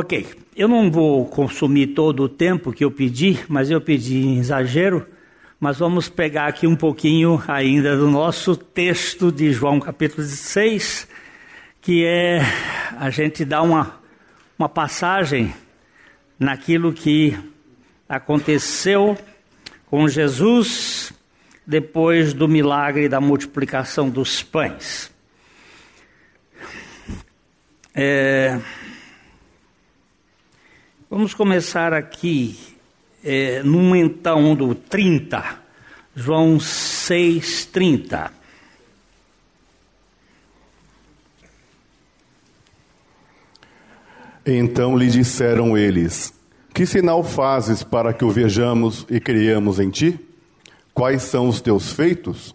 Ok, eu não vou consumir todo o tempo que eu pedi, mas eu pedi em exagero, mas vamos pegar aqui um pouquinho ainda do nosso texto de João capítulo 6, que é a gente dá uma, uma passagem naquilo que aconteceu com Jesus depois do milagre da multiplicação dos pães. É, vamos começar aqui é, então do 30, João 6, 30. Então lhe disseram eles: Que sinal fazes para que o vejamos e creiamos em ti? Quais são os teus feitos?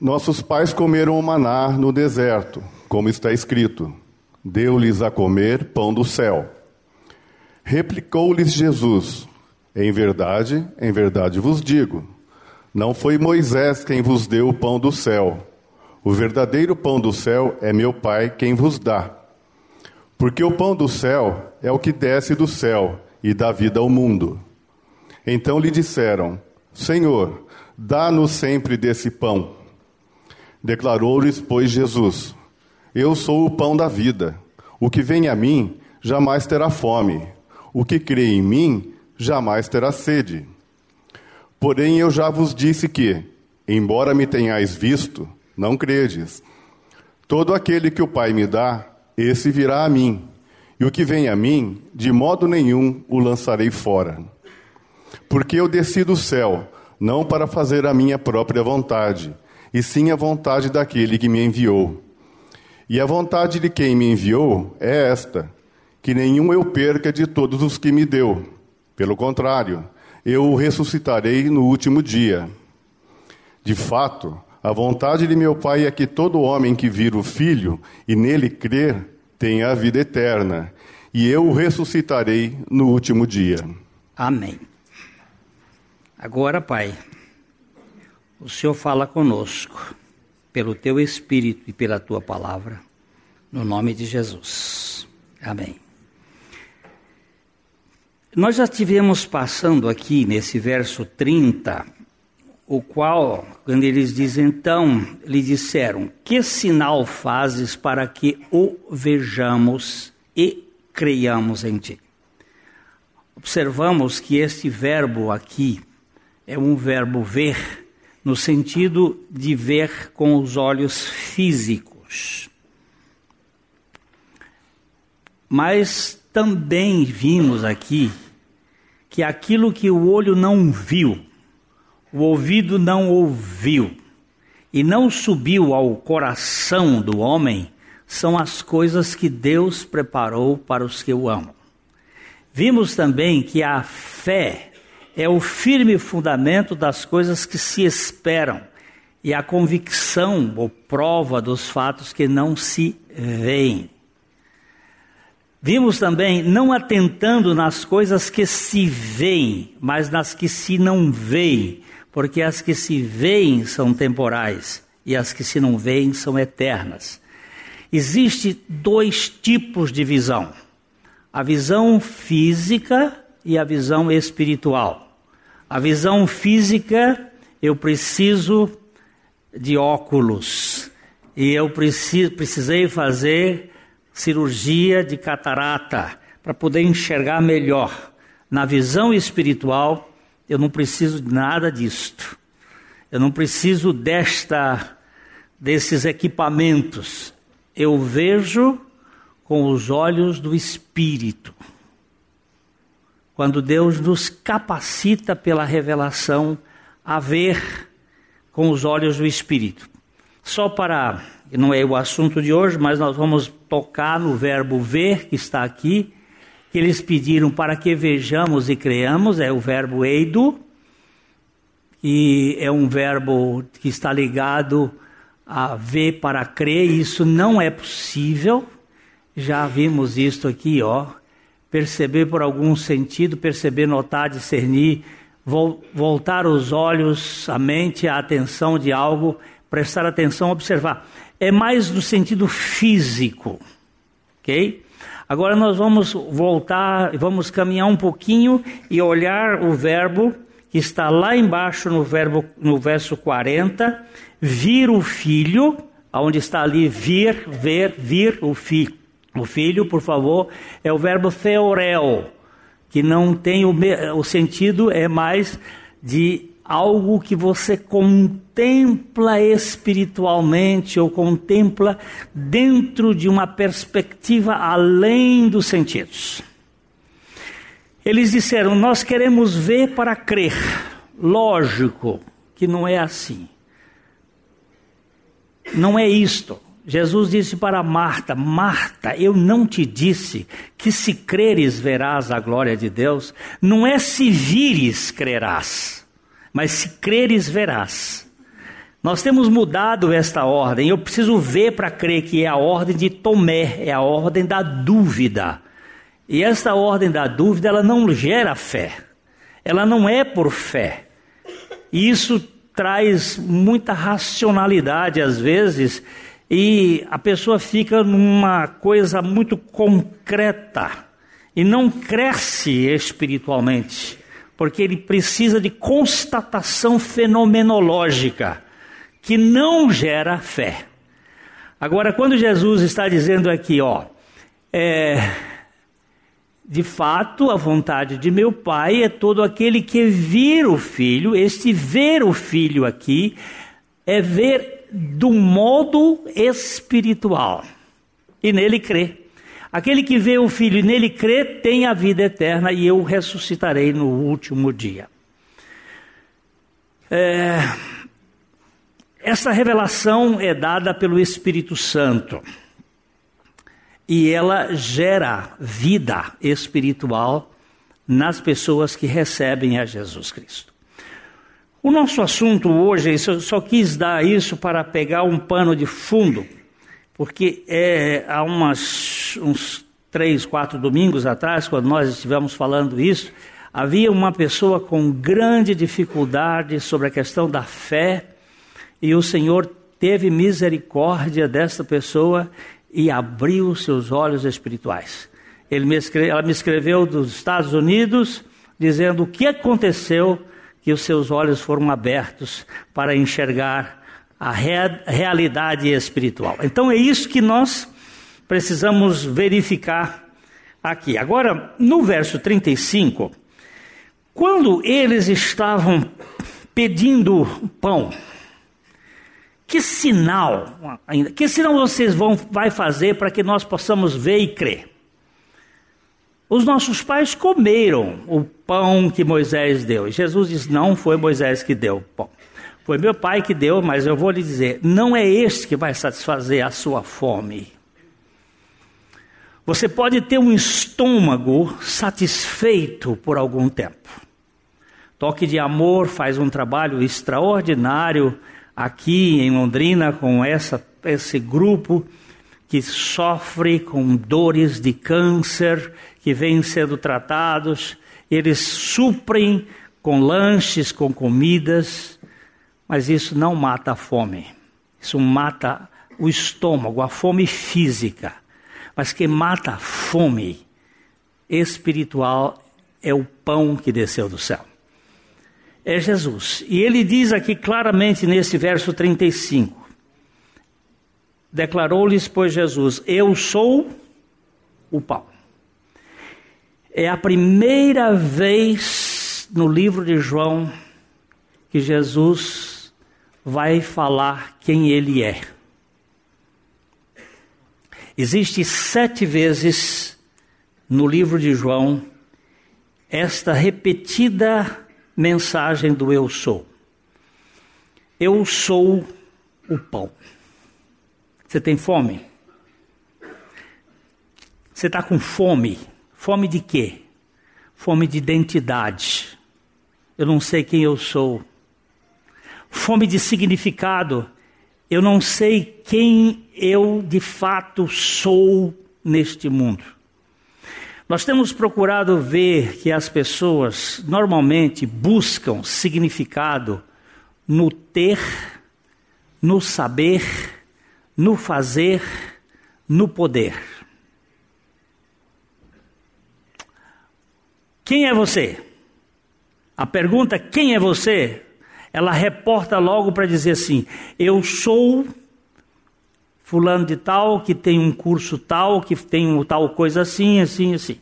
Nossos pais comeram o maná no deserto, como está escrito: Deu-lhes a comer pão do céu. Replicou-lhes Jesus: Em verdade, em verdade vos digo: Não foi Moisés quem vos deu o pão do céu. O verdadeiro pão do céu é meu Pai quem vos dá. Porque o pão do céu é o que desce do céu e dá vida ao mundo. Então lhe disseram: Senhor, dá-nos sempre desse pão. Declarou-lhes, pois, Jesus: Eu sou o pão da vida. O que vem a mim jamais terá fome. O que crê em mim jamais terá sede. Porém, eu já vos disse que, embora me tenhais visto, não credes. Todo aquele que o Pai me dá, esse virá a mim, e o que vem a mim, de modo nenhum o lançarei fora. Porque eu desci do céu, não para fazer a minha própria vontade, e sim a vontade daquele que me enviou. E a vontade de quem me enviou é esta: que nenhum eu perca de todos os que me deu. Pelo contrário, eu o ressuscitarei no último dia. De fato, a vontade de meu Pai é que todo homem que vira o Filho e nele crer tenha a vida eterna, e eu o ressuscitarei no último dia. Amém. Agora, Pai, o Senhor fala conosco, pelo teu Espírito e pela tua palavra, no nome de Jesus. Amém. Nós já tivemos passando aqui nesse verso 30 o qual, quando eles dizem então, lhe disseram: Que sinal fazes para que o vejamos e creiamos em ti? Observamos que este verbo aqui é um verbo ver, no sentido de ver com os olhos físicos. Mas também vimos aqui que aquilo que o olho não viu, o ouvido não ouviu e não subiu ao coração do homem são as coisas que Deus preparou para os que o amam. Vimos também que a fé é o firme fundamento das coisas que se esperam e a convicção ou prova dos fatos que não se veem. Vimos também não atentando nas coisas que se veem, mas nas que se não veem, porque as que se veem são temporais e as que se não veem são eternas. Existe dois tipos de visão: a visão física e a visão espiritual. A visão física, eu preciso de óculos e eu precisei fazer cirurgia de catarata para poder enxergar melhor. Na visão espiritual, eu não preciso de nada disto. Eu não preciso desta desses equipamentos. Eu vejo com os olhos do espírito. Quando Deus nos capacita pela revelação a ver com os olhos do espírito. Só para, não é o assunto de hoje, mas nós vamos tocar no verbo ver que está aqui que eles pediram para que vejamos e creamos, é o verbo eido, e é um verbo que está ligado a ver para crer, isso não é possível, já vimos isto aqui, ó, perceber por algum sentido, perceber, notar, discernir, voltar os olhos, a mente, a atenção de algo, prestar atenção, observar. É mais no sentido físico, ok? Agora nós vamos voltar, vamos caminhar um pouquinho e olhar o verbo que está lá embaixo no verbo no verso 40, vir o filho, aonde está ali vir, ver, vir o filho. O filho, por favor, é o verbo theorel, que não tem o, o sentido é mais de algo que você contempla espiritualmente ou contempla dentro de uma perspectiva além dos sentidos. Eles disseram: Nós queremos ver para crer. Lógico que não é assim. Não é isto. Jesus disse para Marta: Marta, eu não te disse que se creres verás a glória de Deus? Não é se vires crerás, mas se creres verás. Nós temos mudado esta ordem. Eu preciso ver para crer que é a ordem de Tomé, é a ordem da dúvida. E esta ordem da dúvida, ela não gera fé. Ela não é por fé. E isso traz muita racionalidade às vezes e a pessoa fica numa coisa muito concreta e não cresce espiritualmente, porque ele precisa de constatação fenomenológica que não gera fé. Agora, quando Jesus está dizendo aqui, ó, é, de fato, a vontade de meu Pai é todo aquele que vir o Filho, este ver o Filho aqui, é ver do modo espiritual e nele crê. Aquele que vê o Filho e nele crê tem a vida eterna e eu ressuscitarei no último dia. É, essa revelação é dada pelo Espírito Santo e ela gera vida espiritual nas pessoas que recebem a Jesus Cristo. O nosso assunto hoje, eu só quis dar isso para pegar um pano de fundo, porque é, há umas, uns três, quatro domingos atrás, quando nós estivemos falando isso, havia uma pessoa com grande dificuldade sobre a questão da fé, e o Senhor teve misericórdia dessa pessoa e abriu seus olhos espirituais. Me escreve, ela me escreveu dos Estados Unidos, dizendo o que aconteceu que os seus olhos foram abertos para enxergar a realidade espiritual. Então é isso que nós precisamos verificar aqui. Agora, no verso 35, quando eles estavam pedindo pão, que sinal ainda, que sinal vocês vão vai fazer para que nós possamos ver e crer? Os nossos pais comeram o pão que Moisés deu. E Jesus diz: Não foi Moisés que deu o pão. Foi meu pai que deu, mas eu vou lhe dizer: não é este que vai satisfazer a sua fome. Você pode ter um estômago satisfeito por algum tempo. Toque de Amor faz um trabalho extraordinário aqui em Londrina com essa, esse grupo que sofre com dores de câncer, que vêm sendo tratados, eles suprem com lanches, com comidas, mas isso não mata a fome. Isso mata o estômago, a fome física. Mas quem mata a fome espiritual é o pão que desceu do céu. É Jesus. E ele diz aqui claramente nesse verso 35: Declarou-lhes, pois, Jesus: Eu sou o pão. É a primeira vez no livro de João que Jesus vai falar quem ele é. Existe sete vezes no livro de João esta repetida mensagem do eu sou. Eu sou o pão. Você tem fome? Você está com fome? Fome de quê? Fome de identidade. Eu não sei quem eu sou. Fome de significado. Eu não sei quem eu de fato sou neste mundo. Nós temos procurado ver que as pessoas normalmente buscam significado no ter, no saber no fazer, no poder. Quem é você? A pergunta quem é você? Ela reporta logo para dizer assim: eu sou fulano de tal, que tem um curso tal, que tem um tal coisa assim, assim, assim.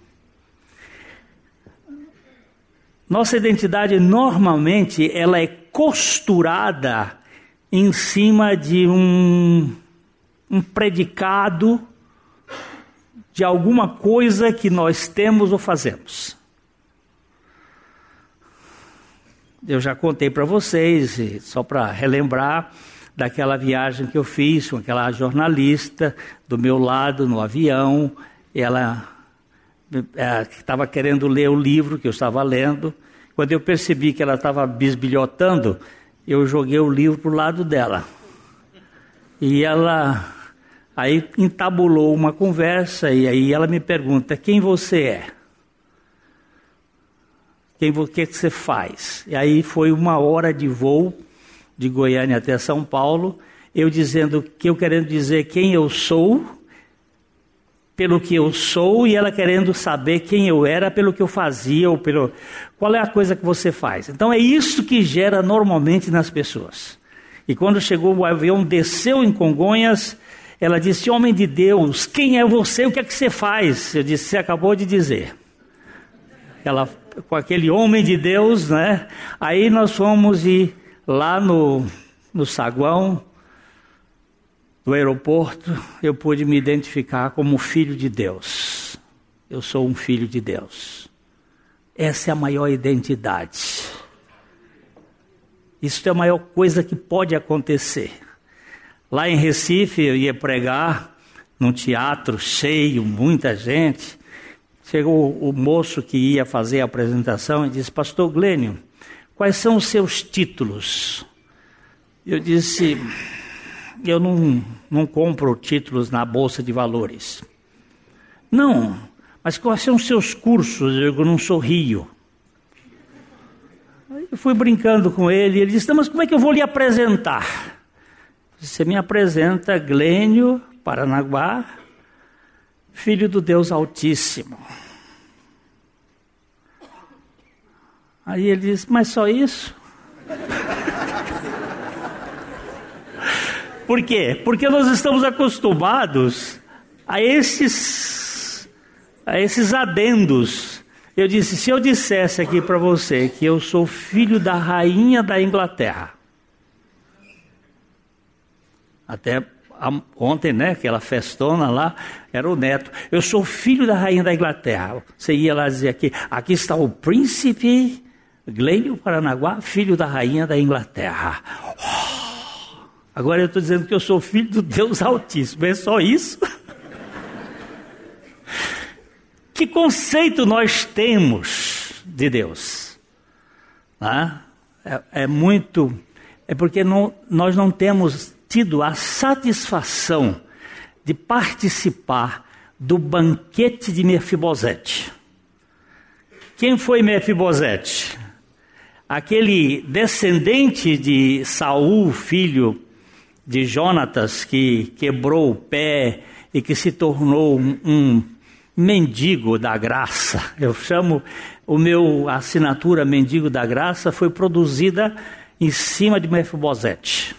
Nossa identidade normalmente ela é costurada em cima de um, um predicado de alguma coisa que nós temos ou fazemos. Eu já contei para vocês, só para relembrar, daquela viagem que eu fiz com aquela jornalista do meu lado no avião. Ela é, estava querendo ler o livro que eu estava lendo. Quando eu percebi que ela estava bisbilhotando, eu joguei o livro para o lado dela. E ela aí entabulou uma conversa e aí ela me pergunta: quem você é? Quem, o que, você faz? E aí foi uma hora de voo de Goiânia até São Paulo, eu dizendo que eu querendo dizer quem eu sou, pelo que eu sou, e ela querendo saber quem eu era pelo que eu fazia, ou pelo. Qual é a coisa que você faz? Então é isso que gera normalmente nas pessoas. E quando chegou o avião, desceu em Congonhas, ela disse: Homem de Deus, quem é você? O que é que você faz? Eu disse: Você acabou de dizer. Ela, com aquele homem de Deus, né? Aí nós fomos e lá no, no saguão do aeroporto, eu pude me identificar como filho de Deus. Eu sou um filho de Deus. Essa é a maior identidade. Isso é a maior coisa que pode acontecer. Lá em Recife, eu ia pregar num teatro cheio, muita gente. Chegou o moço que ia fazer a apresentação e disse: Pastor Glênio, Quais são os seus títulos? Eu disse: Eu não, não compro títulos na bolsa de valores. Não, mas quais são os seus cursos? Eu não sou Rio. Eu fui brincando com ele e ele disse: Mas como é que eu vou lhe apresentar? Você me apresenta Glênio Paranaguá, filho do Deus Altíssimo. Aí ele disse: Mas só isso? Por quê? Porque nós estamos acostumados a esses, a esses adendos. Eu disse: se eu dissesse aqui para você que eu sou filho da rainha da Inglaterra, até ontem, né, aquela festona lá, era o neto. Eu sou filho da rainha da Inglaterra. Você ia lá dizer aqui, aqui está o príncipe Glênio Paranaguá, filho da rainha da Inglaterra. Oh, agora eu estou dizendo que eu sou filho do Deus Altíssimo, é só isso? que conceito nós temos de Deus? Ah, é, é, muito. É porque não, nós não temos tido a satisfação de participar do banquete de Mefibosete. Quem foi Mefibosete? aquele descendente de Saul, filho de Jonatas, que quebrou o pé e que se tornou um, mendigo da graça. Eu chamo o meu assinatura mendigo da graça foi produzida em cima de Mefibosete,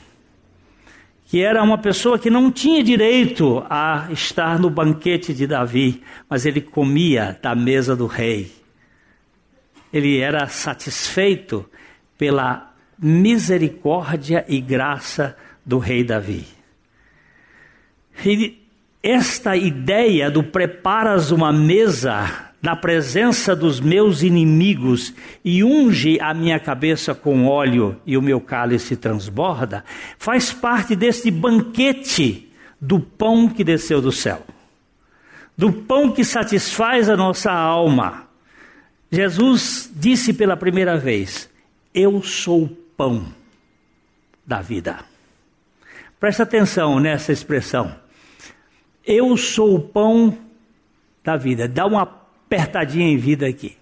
que era uma pessoa que não tinha direito a estar no banquete de Davi, mas ele comia da mesa do rei ele era satisfeito pela misericórdia e graça do rei Davi. E esta ideia do preparas uma mesa na presença dos meus inimigos e unge a minha cabeça com óleo e o meu cálice transborda, faz parte deste banquete do pão que desceu do céu, do pão que satisfaz a nossa alma Jesus disse pela primeira vez: Eu sou o pão da vida. Presta atenção nessa expressão. Eu sou o pão da vida. Dá uma apertadinha em vida aqui.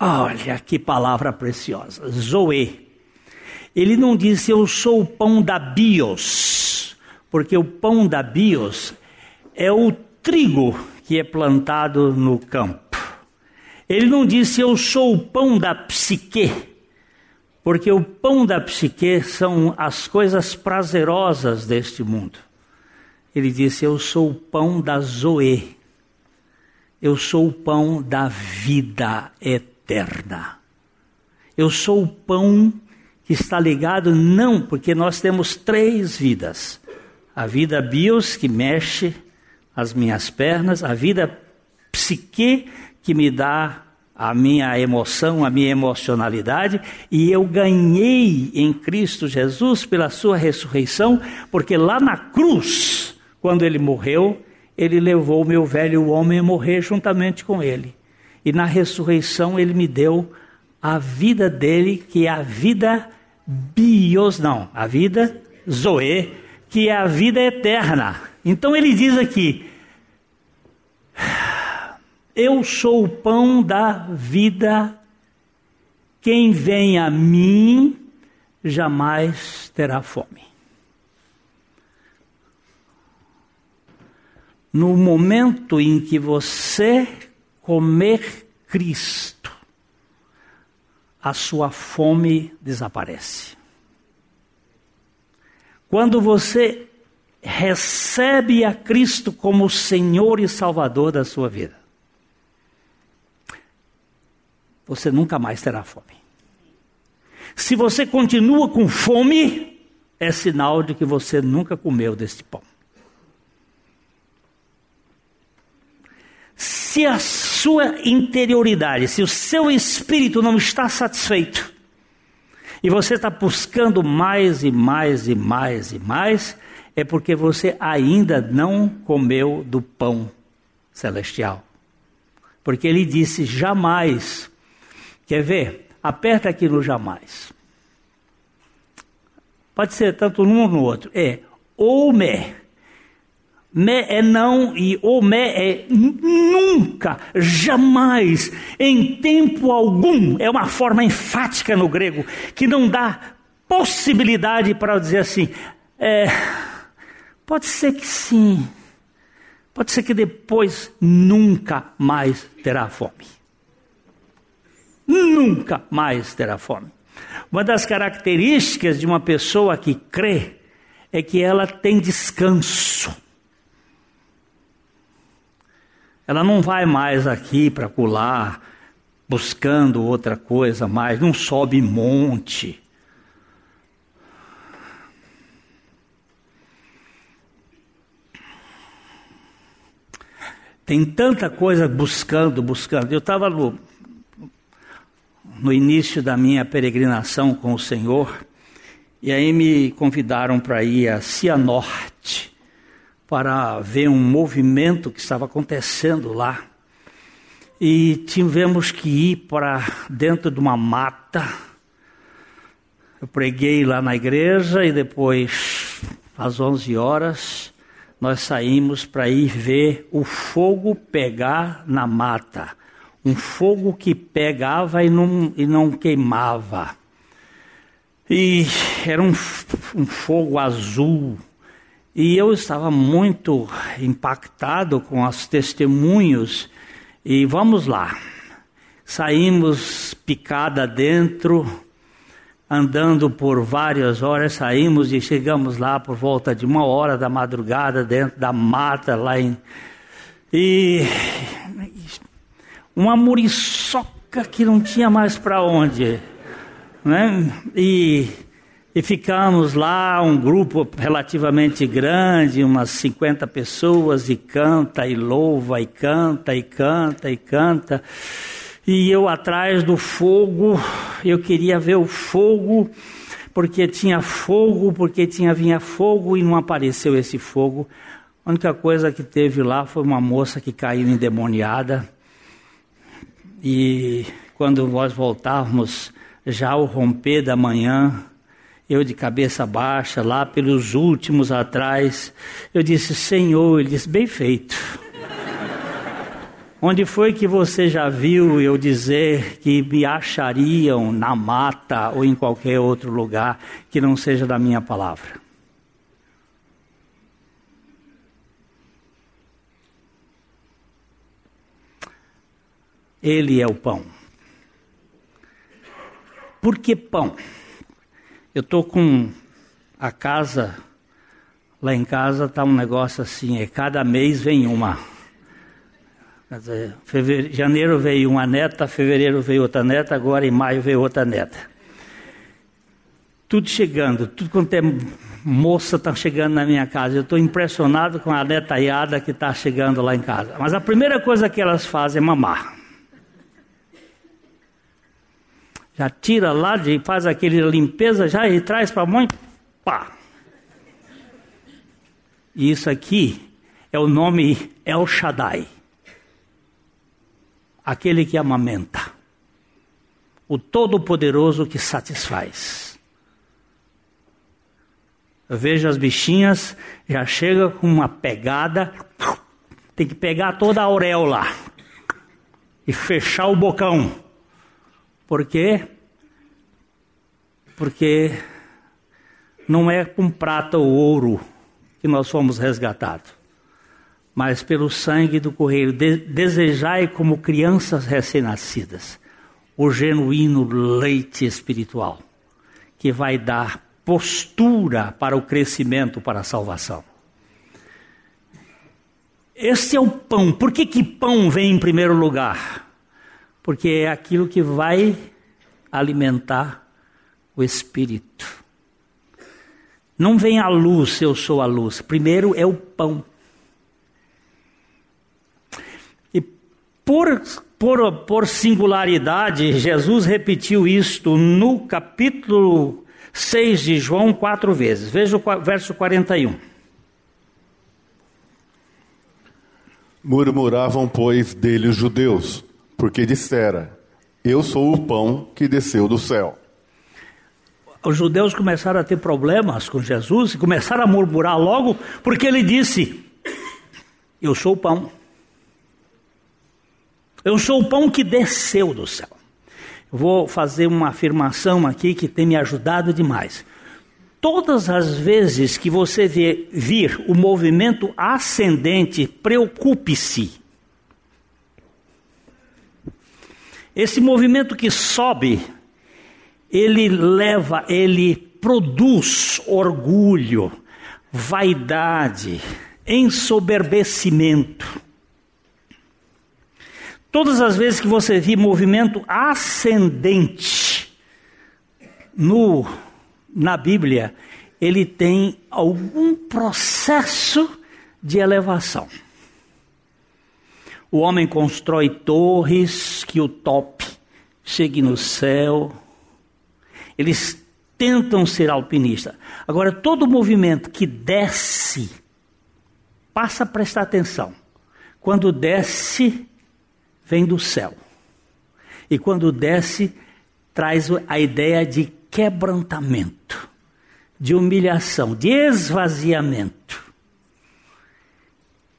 Olha que palavra preciosa. Zoe. Ele não disse eu sou o pão da bios, porque o pão da bios é o trigo que é plantado no campo. Ele não disse eu sou o pão da psique, porque o pão da psique são as coisas prazerosas deste mundo. Ele disse eu sou o pão da zoe. Eu sou o pão da vida eterna. Eu sou o pão que está ligado, não, porque nós temos três vidas: a vida bios, que mexe as minhas pernas, a vida psique, que me dá a minha emoção, a minha emocionalidade, e eu ganhei em Cristo Jesus pela sua ressurreição, porque lá na cruz, quando ele morreu, ele levou o meu velho homem a morrer juntamente com ele. E na ressurreição ele me deu a vida dele, que é a vida bios, não, a vida zoe, que é a vida eterna. Então ele diz aqui: Eu sou o pão da vida, quem vem a mim jamais terá fome. No momento em que você comer Cristo, a sua fome desaparece. Quando você recebe a Cristo como Senhor e Salvador da sua vida, você nunca mais terá fome. Se você continua com fome, é sinal de que você nunca comeu deste pão. Se a sua interioridade, se o seu espírito não está satisfeito, e você está buscando mais e mais e mais e mais, é porque você ainda não comeu do pão celestial. Porque ele disse jamais. Quer ver? Aperta aqui no jamais. Pode ser tanto num ou no outro. É ou me Me é não e o me é nunca, jamais, em tempo algum. É uma forma enfática no grego que não dá possibilidade para dizer assim. É, pode ser que sim, pode ser que depois nunca mais terá fome. Nunca mais terá fome. Uma das características de uma pessoa que crê é que ela tem descanso ela não vai mais aqui para pular, buscando outra coisa mais, não sobe monte. Tem tanta coisa buscando, buscando. Eu estava no, no início da minha peregrinação com o Senhor, e aí me convidaram para ir a Cianorte para ver um movimento que estava acontecendo lá. E tivemos que ir para dentro de uma mata. Eu preguei lá na igreja e depois, às 11 horas, nós saímos para ir ver o fogo pegar na mata. Um fogo que pegava e não, e não queimava. E era um, um fogo azul, e eu estava muito impactado com os testemunhos. E vamos lá. Saímos picada dentro, andando por várias horas, saímos e chegamos lá por volta de uma hora da madrugada, dentro da mata lá em. E uma muriçoca que não tinha mais para onde. Né? E e ficamos lá, um grupo relativamente grande, umas 50 pessoas, e canta, e louva, e canta, e canta, e canta. E eu atrás do fogo, eu queria ver o fogo, porque tinha fogo, porque tinha vinha fogo e não apareceu esse fogo. A única coisa que teve lá foi uma moça que caiu endemoniada. E quando nós voltávamos, já ao romper da manhã, eu de cabeça baixa, lá pelos últimos atrás, eu disse, Senhor, ele disse, bem feito. Onde foi que você já viu eu dizer que me achariam na mata ou em qualquer outro lugar que não seja da minha palavra? Ele é o pão. Por que pão? Eu estou com a casa, lá em casa está um negócio assim, é cada mês vem uma. Quer dizer, fevereiro, janeiro veio uma neta, fevereiro veio outra neta, agora em maio veio outra neta. Tudo chegando, tudo quanto é moça está chegando na minha casa. Eu estou impressionado com a netaiada que está chegando lá em casa. Mas a primeira coisa que elas fazem é mamar. Já tira lá, de, faz aquele limpeza já e traz para a mãe, pá. E isso aqui é o nome El Shaddai. Aquele que amamenta. O Todo-Poderoso que satisfaz. Eu vejo as bichinhas, já chega com uma pegada, tem que pegar toda a auréola e fechar o bocão. Por quê? Porque não é com prata ou ouro que nós fomos resgatados, mas pelo sangue do correio. De desejai como crianças recém-nascidas o genuíno leite espiritual, que vai dar postura para o crescimento, para a salvação. Esse é o pão. Por que, que pão vem em primeiro lugar? Porque é aquilo que vai alimentar o espírito. Não vem a luz, eu sou a luz. Primeiro é o pão. E por, por, por singularidade, Jesus repetiu isto no capítulo 6 de João quatro vezes. Veja o verso 41. Murmuravam, pois, dele os judeus porque dissera: Eu sou o pão que desceu do céu. Os judeus começaram a ter problemas com Jesus e começaram a murmurar logo, porque ele disse: Eu sou o pão. Eu sou o pão que desceu do céu. Vou fazer uma afirmação aqui que tem me ajudado demais. Todas as vezes que você vê, vir o movimento ascendente, preocupe-se Esse movimento que sobe, ele leva, ele produz orgulho, vaidade, ensoberbecimento. Todas as vezes que você vê movimento ascendente no, na Bíblia, ele tem algum processo de elevação. O homem constrói torres que o top chegue no céu. Eles tentam ser alpinistas. Agora, todo movimento que desce, passa a prestar atenção. Quando desce, vem do céu. E quando desce, traz a ideia de quebrantamento, de humilhação, de esvaziamento.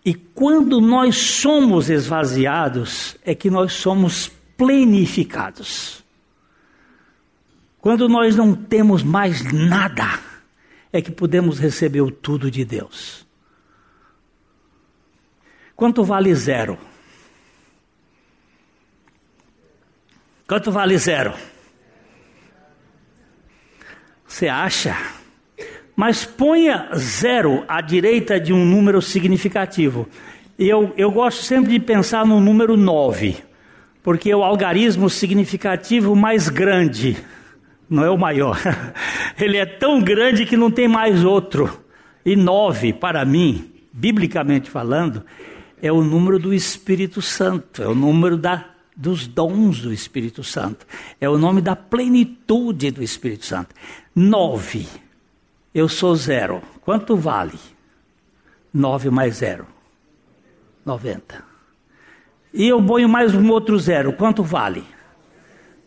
E quando nós somos esvaziados, é que nós somos plenificados. Quando nós não temos mais nada, é que podemos receber o tudo de Deus. Quanto vale zero? Quanto vale zero? Você acha? Mas ponha zero à direita de um número significativo. Eu, eu gosto sempre de pensar no número 9, porque é o algarismo significativo mais grande, não é o maior. Ele é tão grande que não tem mais outro. E 9, para mim, biblicamente falando, é o número do Espírito Santo, é o número da, dos dons do Espírito Santo, é o nome da plenitude do Espírito Santo. 9 eu sou zero. Quanto vale? 9 mais zero. 90. E eu ponho mais um outro zero. Quanto vale?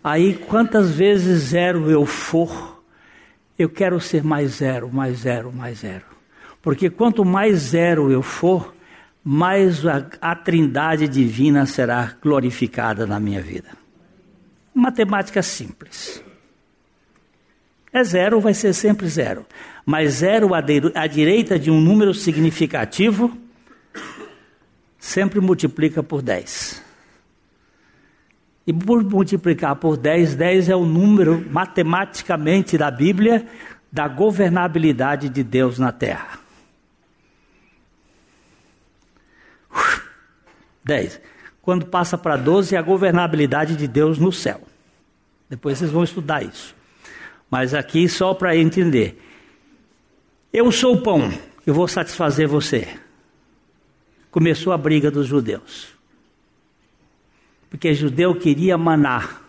Aí, quantas vezes zero eu for, eu quero ser mais zero, mais zero, mais zero. Porque quanto mais zero eu for, mais a, a trindade divina será glorificada na minha vida. Matemática simples. É zero, vai ser sempre zero. Mas zero à direita de um número significativo sempre multiplica por 10. E por multiplicar por 10, 10 é o número matematicamente da Bíblia da governabilidade de Deus na terra. 10. Quando passa para 12 é a governabilidade de Deus no céu. Depois vocês vão estudar isso. Mas aqui só para entender. Eu sou o pão, eu vou satisfazer você. Começou a briga dos judeus. Porque judeu queria maná.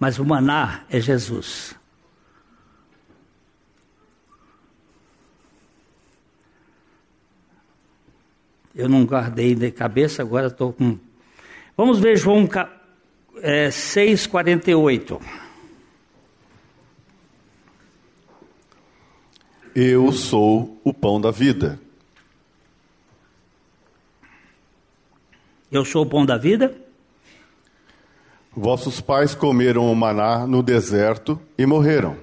Mas o maná é Jesus. Eu não guardei de cabeça, agora estou com. Vamos ver João é, 6,48. Eu sou o pão da vida. Eu sou o pão da vida? Vossos pais comeram o maná no deserto e morreram.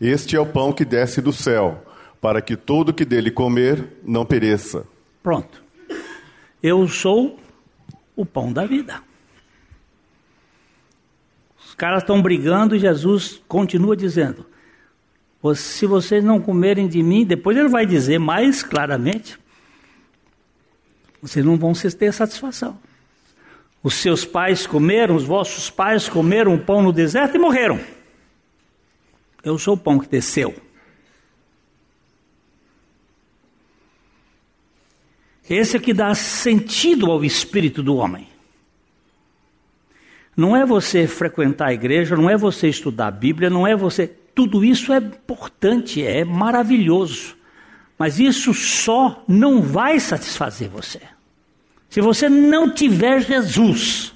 Este é o pão que desce do céu, para que todo que dele comer não pereça. Pronto. Eu sou o pão da vida. Os caras estão brigando e Jesus continua dizendo: se vocês não comerem de mim, depois ele vai dizer mais claramente: vocês não vão ter satisfação. Os seus pais comeram, os vossos pais comeram o pão no deserto e morreram. Eu sou o pão que desceu. Esse é que dá sentido ao espírito do homem. Não é você frequentar a igreja, não é você estudar a Bíblia, não é você. Tudo isso é importante, é maravilhoso. Mas isso só não vai satisfazer você. Se você não tiver Jesus.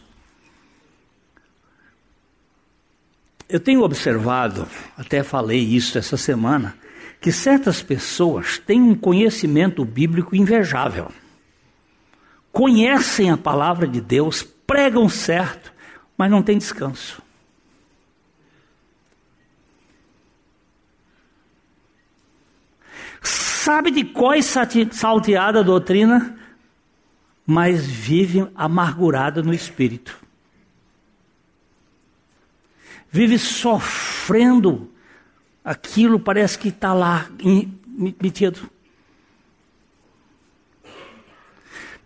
Eu tenho observado, até falei isso essa semana, que certas pessoas têm um conhecimento bíblico invejável conhecem a palavra de Deus, pregam certo, mas não tem descanso. Sabe de qual salteada a doutrina, mas vive amargurado no espírito. Vive sofrendo aquilo, parece que está lá metido.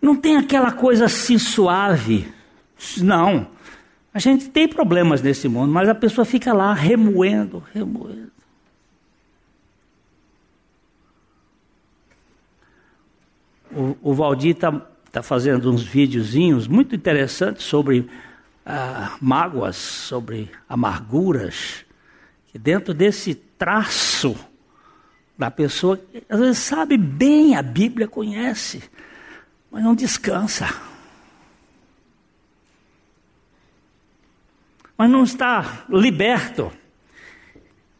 Não tem aquela coisa assim suave. Não. A gente tem problemas nesse mundo, mas a pessoa fica lá remoendo, remoendo. O, Valdir está tá fazendo uns videozinhos muito interessantes sobre ah, mágoas, sobre amarguras. Que dentro desse traço da pessoa, às vezes sabe bem, a Bíblia conhece, mas não descansa. Mas não está liberto.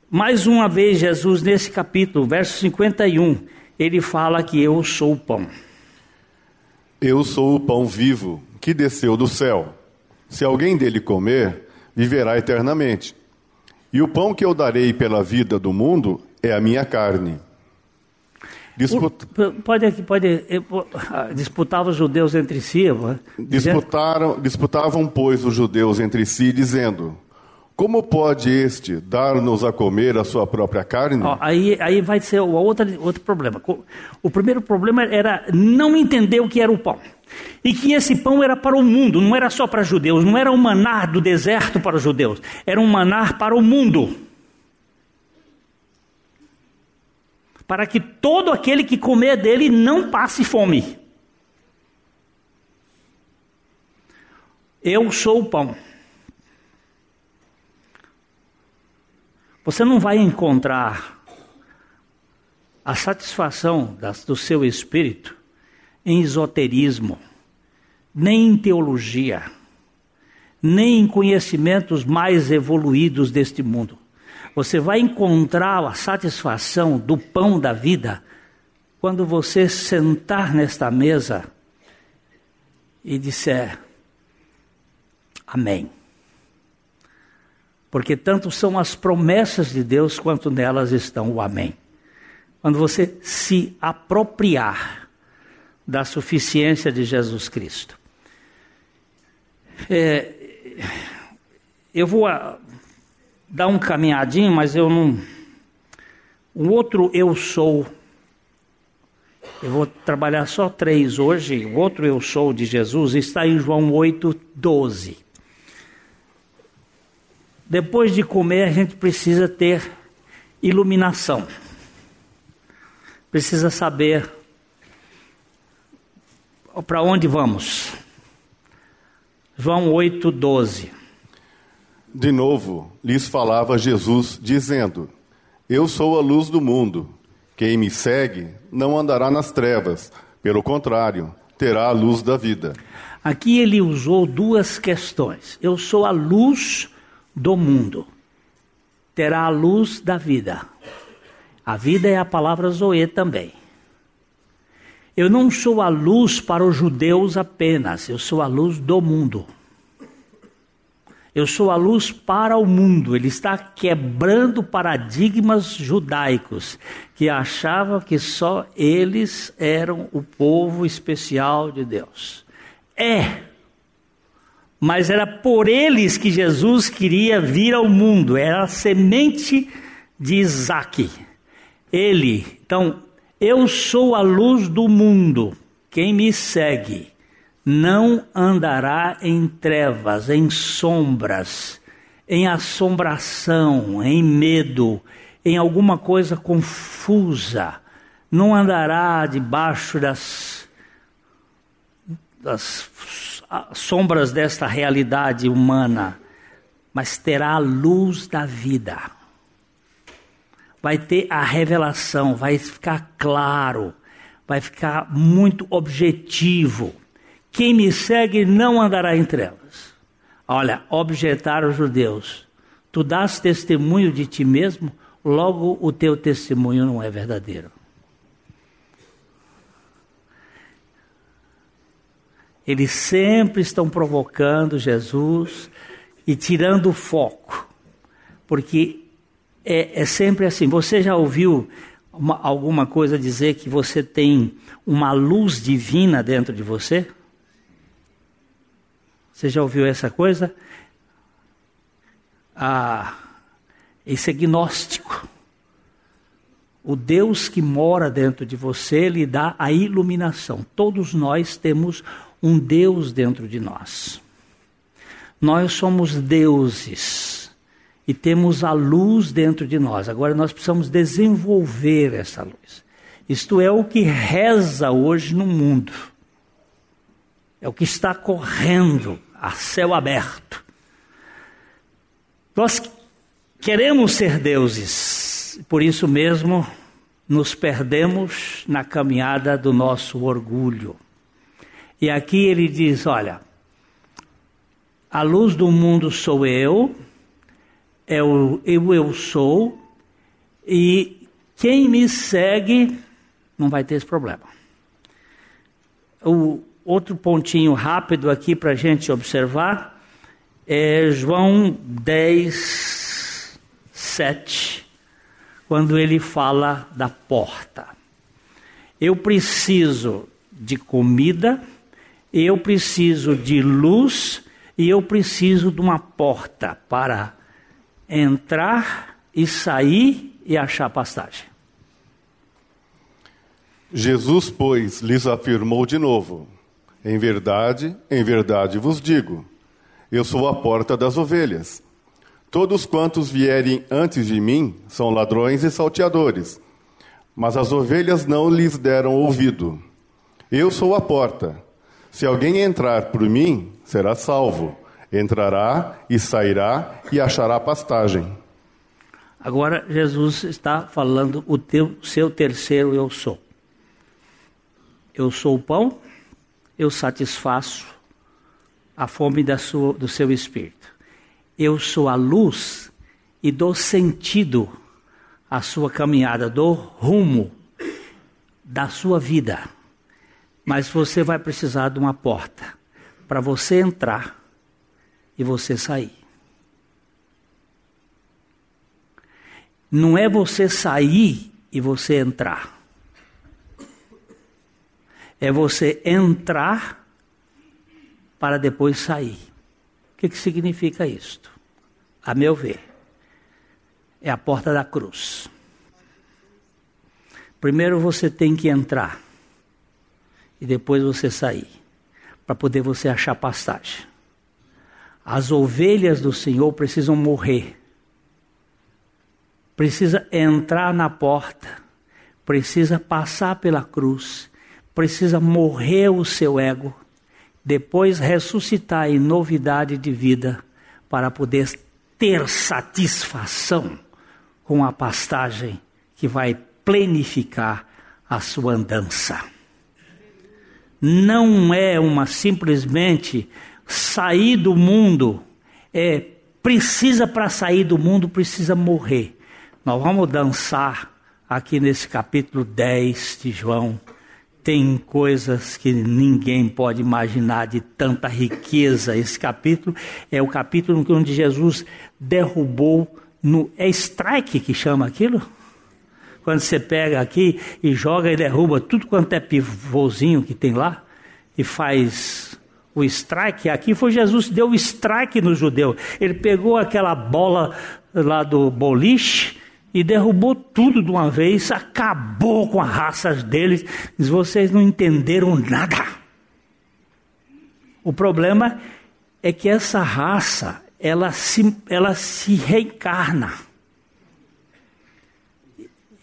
Mais uma vez, Jesus, nesse capítulo, verso 51, ele fala que eu sou o pão. Eu sou o pão vivo que desceu do céu. Se alguém dele comer, viverá eternamente. E o pão que eu darei pela vida do mundo é a minha carne Disput... Pode, pode ah, disputavam os judeus entre si. Disputaram, disputavam, pois, os judeus entre si, dizendo: Como pode este dar-nos a comer a sua própria carne? Ó, aí, aí vai ser o outro, outro problema. O primeiro problema era não entender o que era o pão. E que esse pão era para o mundo, não era só para judeus, não era um manar do deserto para os judeus, era um manar para o mundo. para que todo aquele que comer dele não passe fome. Eu sou o pão. Você não vai encontrar a satisfação do seu espírito em esoterismo, nem em teologia, nem em conhecimentos mais evoluídos deste mundo. Você vai encontrar a satisfação do pão da vida quando você sentar nesta mesa e disser Amém. Porque tanto são as promessas de Deus quanto nelas estão o Amém. Quando você se apropriar da suficiência de Jesus Cristo. É, eu vou ah, dar um caminhadinho, mas eu não. Um outro eu sou. Eu vou trabalhar só três hoje. O outro eu sou de Jesus está em João 8, 12. Depois de comer, a gente precisa ter iluminação. Precisa saber para onde vamos. João 8, 12. De novo, lhes falava Jesus, dizendo: Eu sou a luz do mundo. Quem me segue não andará nas trevas, pelo contrário, terá a luz da vida. Aqui ele usou duas questões. Eu sou a luz do mundo. Terá a luz da vida. A vida é a palavra Zoe também. Eu não sou a luz para os judeus apenas, eu sou a luz do mundo. Eu sou a luz para o mundo. Ele está quebrando paradigmas judaicos que achavam que só eles eram o povo especial de Deus. É, mas era por eles que Jesus queria vir ao mundo, era a semente de Isaac. Ele, então, eu sou a luz do mundo. Quem me segue não andará em trevas, em sombras, em assombração, em medo, em alguma coisa confusa. Não andará debaixo das, das sombras desta realidade humana, mas terá a luz da vida vai ter a revelação, vai ficar claro, vai ficar muito objetivo. Quem me segue não andará em trevas. Olha, objetaram os judeus: tu dás testemunho de ti mesmo, logo o teu testemunho não é verdadeiro. Eles sempre estão provocando Jesus e tirando o foco, porque é, é sempre assim. Você já ouviu uma, alguma coisa dizer que você tem uma luz divina dentro de você? Você já ouviu essa coisa? Ah, esse é gnóstico. O Deus que mora dentro de você lhe dá a iluminação. Todos nós temos um Deus dentro de nós. Nós somos deuses e temos a luz dentro de nós. Agora nós precisamos desenvolver essa luz. Isto é o que reza hoje no mundo. É o que está correndo a céu aberto. Nós queremos ser deuses, por isso mesmo nos perdemos na caminhada do nosso orgulho. E aqui ele diz: olha, a luz do mundo sou eu, é o eu, eu sou, e quem me segue não vai ter esse problema. O outro pontinho rápido aqui para a gente observar é João 10, 7, quando ele fala da porta. Eu preciso de comida, eu preciso de luz e eu preciso de uma porta para entrar e sair e achar pastagem. Jesus, pois, lhes afirmou de novo: Em verdade, em verdade vos digo, eu sou a porta das ovelhas. Todos quantos vierem antes de mim são ladrões e salteadores, mas as ovelhas não lhes deram ouvido. Eu sou a porta. Se alguém entrar por mim, será salvo entrará e sairá e achará pastagem. Agora Jesus está falando o teu, seu terceiro eu sou. Eu sou o pão, eu satisfaço a fome sua, do seu espírito. Eu sou a luz e dou sentido à sua caminhada, dou rumo da sua vida. Mas você vai precisar de uma porta para você entrar e você sair. Não é você sair e você entrar. É você entrar para depois sair. que, que significa isto? A meu ver, é a porta da cruz. Primeiro você tem que entrar e depois você sair, para poder você achar passagem. As ovelhas do Senhor precisam morrer. Precisa entrar na porta, precisa passar pela cruz, precisa morrer o seu ego, depois ressuscitar em novidade de vida para poder ter satisfação com a pastagem que vai plenificar a sua andança. Não é uma simplesmente sair do mundo, é precisa para sair do mundo precisa morrer. Nós vamos dançar aqui nesse capítulo 10 de João. Tem coisas que ninguém pode imaginar de tanta riqueza. Esse capítulo é o capítulo onde Jesus derrubou no é strike que chama aquilo? Quando você pega aqui e joga e derruba tudo quanto é pivôzinho que tem lá e faz o strike. Aqui foi Jesus que deu o strike no judeu. Ele pegou aquela bola lá do boliche e derrubou tudo de uma vez, acabou com as raças deles. Diz, vocês não entenderam nada. O problema é que essa raça ela se, ela se reencarna.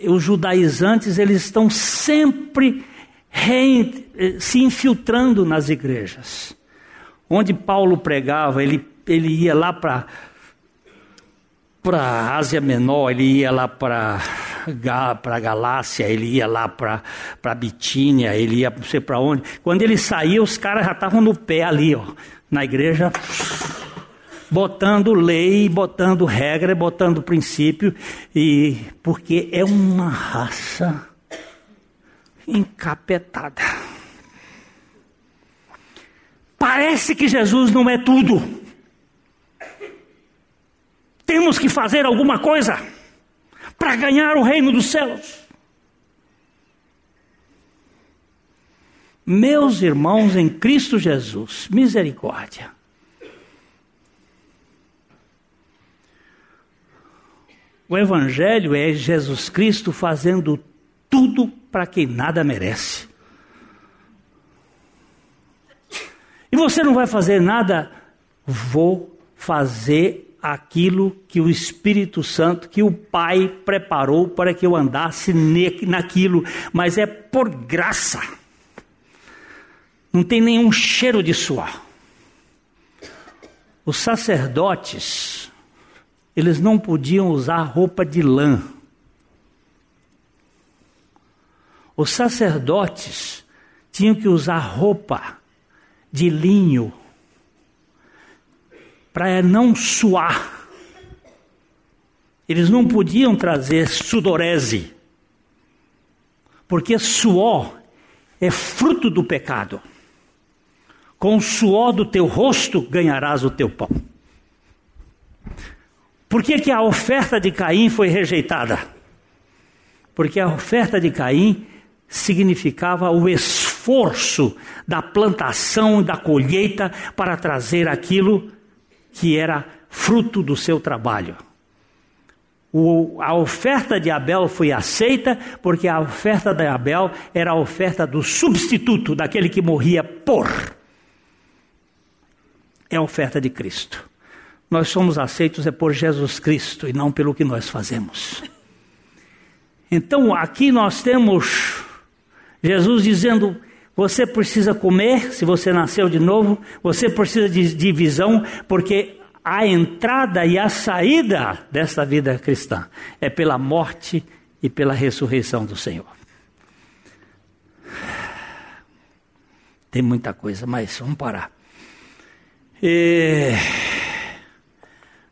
Os judaizantes, eles estão sempre re, se infiltrando nas igrejas. Onde Paulo pregava, ele, ele ia lá para para a Ásia Menor, ele ia lá para para Galácia, ele ia lá para Bitínia, ele ia não sei para onde. Quando ele saía, os caras já estavam no pé ali, ó, na igreja botando lei, botando regra, botando princípio, e porque é uma raça encapetada. Parece que Jesus não é tudo. Temos que fazer alguma coisa para ganhar o reino dos céus. Meus irmãos em Cristo Jesus, misericórdia. O Evangelho é Jesus Cristo fazendo tudo para quem nada merece. E você não vai fazer nada, vou fazer aquilo que o Espírito Santo, que o Pai preparou para que eu andasse naquilo, mas é por graça. Não tem nenhum cheiro de suor. Os sacerdotes eles não podiam usar roupa de lã. Os sacerdotes tinham que usar roupa de linho para não suar. Eles não podiam trazer sudorese, porque suor é fruto do pecado. Com o suor do teu rosto ganharás o teu pão. Por que, que a oferta de Caim foi rejeitada? Porque a oferta de Caim significava o esforço da plantação da colheita para trazer aquilo que era fruto do seu trabalho. O, a oferta de Abel foi aceita porque a oferta de Abel era a oferta do substituto, daquele que morria por. É a oferta de Cristo. Nós somos aceitos é por Jesus Cristo e não pelo que nós fazemos. Então aqui nós temos Jesus dizendo: você precisa comer se você nasceu de novo, você precisa de, de visão, porque a entrada e a saída desta vida cristã é pela morte e pela ressurreição do Senhor. Tem muita coisa, mas vamos parar. E...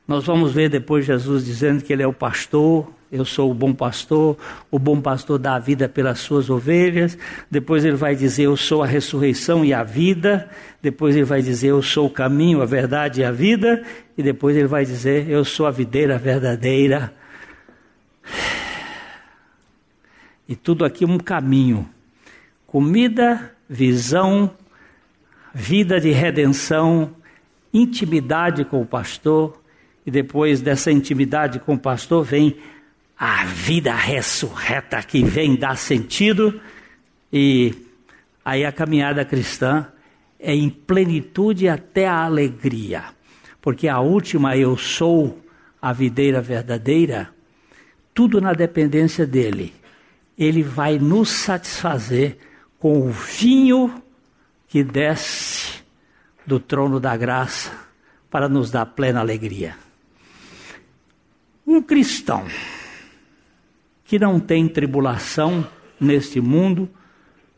Nós vamos ver depois Jesus dizendo que ele é o pastor, eu sou o bom pastor, o bom pastor dá a vida pelas suas ovelhas. Depois ele vai dizer, eu sou a ressurreição e a vida. Depois ele vai dizer, eu sou o caminho, a verdade e a vida. E depois ele vai dizer, eu sou a videira verdadeira. E tudo aqui um caminho: comida, visão, vida de redenção intimidade com o pastor, e depois dessa intimidade com o pastor vem a vida ressurreta que vem dar sentido, e aí a caminhada cristã é em plenitude até a alegria, porque a última eu sou a videira verdadeira, tudo na dependência dele. Ele vai nos satisfazer com o vinho que desce do trono da graça para nos dar plena alegria. Um cristão que não tem tribulação neste mundo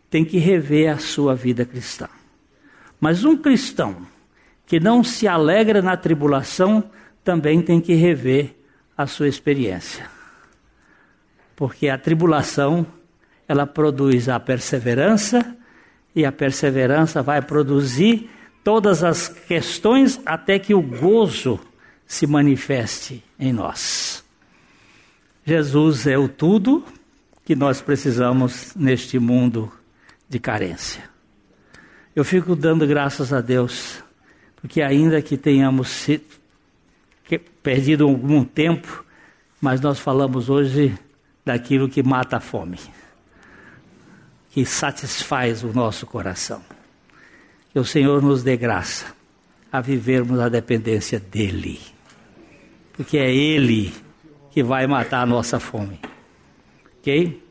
tem que rever a sua vida cristã. Mas um cristão que não se alegra na tribulação também tem que rever a sua experiência. Porque a tribulação, ela produz a perseverança, e a perseverança vai produzir todas as questões até que o gozo se manifeste em nós. Jesus é o tudo que nós precisamos neste mundo de carência. Eu fico dando graças a Deus, porque ainda que tenhamos perdido algum tempo, mas nós falamos hoje daquilo que mata a fome, que satisfaz o nosso coração. Que o Senhor nos dê graça a vivermos a dependência dEle, porque é Ele que vai matar a nossa fome. Ok?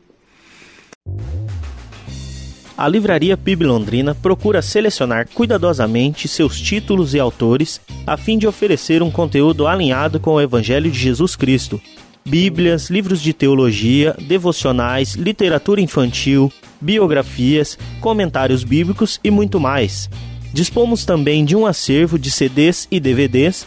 A Livraria PIB Londrina procura selecionar cuidadosamente seus títulos e autores a fim de oferecer um conteúdo alinhado com o Evangelho de Jesus Cristo. Bíblias, livros de teologia, devocionais, literatura infantil, biografias, comentários bíblicos e muito mais. Dispomos também de um acervo de CDs e DVDs